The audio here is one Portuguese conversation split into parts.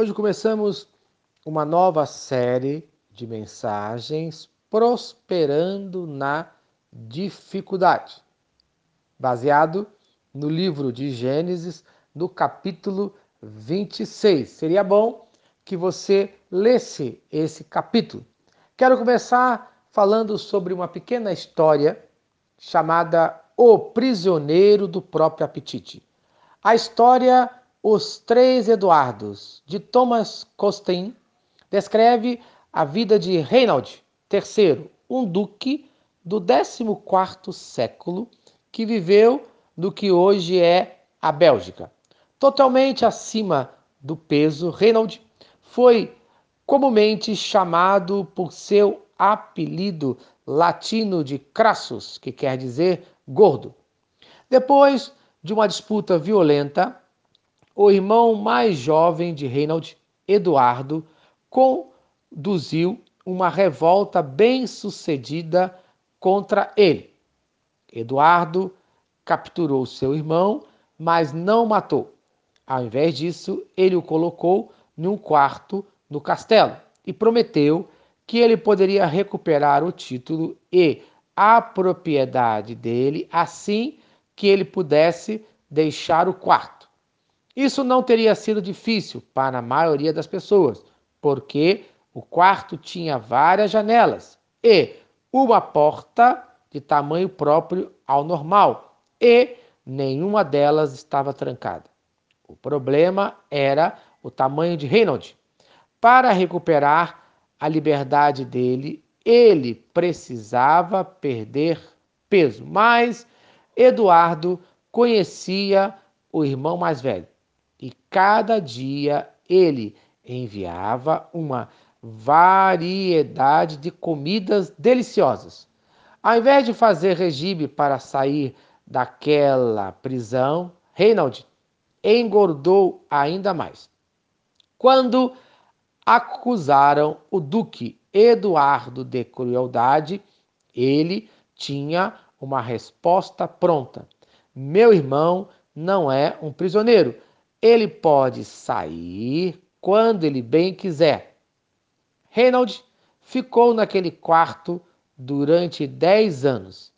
Hoje começamos uma nova série de mensagens prosperando na dificuldade, baseado no livro de Gênesis, no capítulo 26. Seria bom que você lesse esse capítulo. Quero começar falando sobre uma pequena história chamada O Prisioneiro do Próprio Apetite. A história Os Três Eduardos, de Thomas Costin, descreve a vida de Reinald III, um duque do 14º século que viveu no que hoje é a Bélgica. Totalmente acima do peso, Reinald foi comumente chamado por seu apelido latino de Crassus, que quer dizer gordo. Depois de uma disputa violenta, o irmão mais jovem de Reinald, Eduardo, conduziu uma revolta bem sucedida contra ele. Eduardo capturou seu irmão, mas não matou. Ao invés disso, ele o colocou num quarto no castelo e prometeu que ele poderia recuperar o título e a propriedade dele assim que ele pudesse deixar o quarto. Isso não teria sido difícil para a maioria das pessoas, porque o quarto tinha várias janelas e uma porta de tamanho próprio ao normal, e nenhuma delas estava trancada. O problema era o tamanho de Reynolds. Para recuperar a liberdade dele, ele precisava perder peso, mas Eduardo conhecia o irmão mais velho e cada dia ele enviava uma variedade de comidas deliciosas. Ao invés de fazer regime para sair daquela prisão, Reinald engordou ainda mais. Quando acusaram o duque Eduardo de crueldade, ele tinha uma resposta pronta. Meu irmão não é um prisioneiro. Ele pode sair quando ele bem quiser. Reynold ficou naquele quarto durante dez anos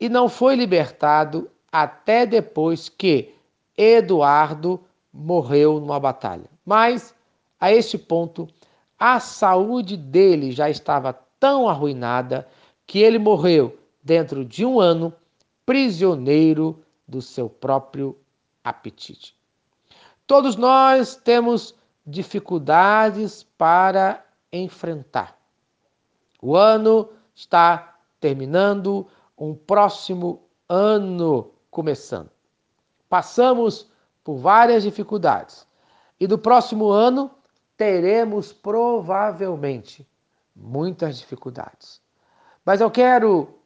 e não foi libertado até depois que Eduardo morreu numa batalha. Mas, a este ponto, a saúde dele já estava tão arruinada que ele morreu dentro de um ano, prisioneiro do seu próprio apetite. Todos nós temos dificuldades para enfrentar. O ano está terminando, um próximo ano começando. Passamos por várias dificuldades e do próximo ano teremos provavelmente muitas dificuldades. Mas eu quero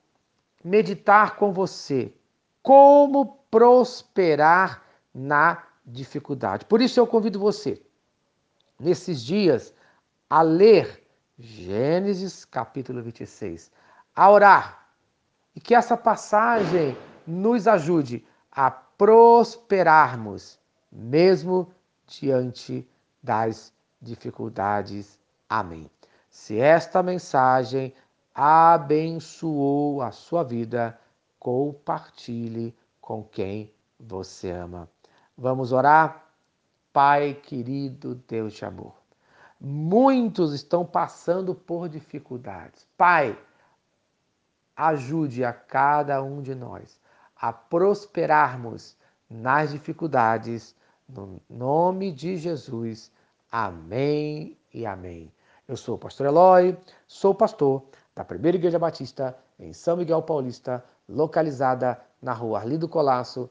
meditar com você como prosperar na dificuldade. Por isso eu convido você, nesses dias, a ler Gênesis capítulo 26, a orar e que essa passagem nos ajude a prosperarmos, mesmo diante das dificuldades. Amém. Se esta mensagem abençoou a sua vida, compartilhe com quem você ama. Vamos orar? Pai querido, Deus de amor. Muitos estão passando por dificuldades. Pai, ajude a cada um de nós a prosperarmos nas dificuldades, no nome de Jesus. Amém e amém. Eu sou o pastor Eloy, sou pastor da Primeira Igreja Batista em São Miguel Paulista, localizada na rua Arlindo Colasso,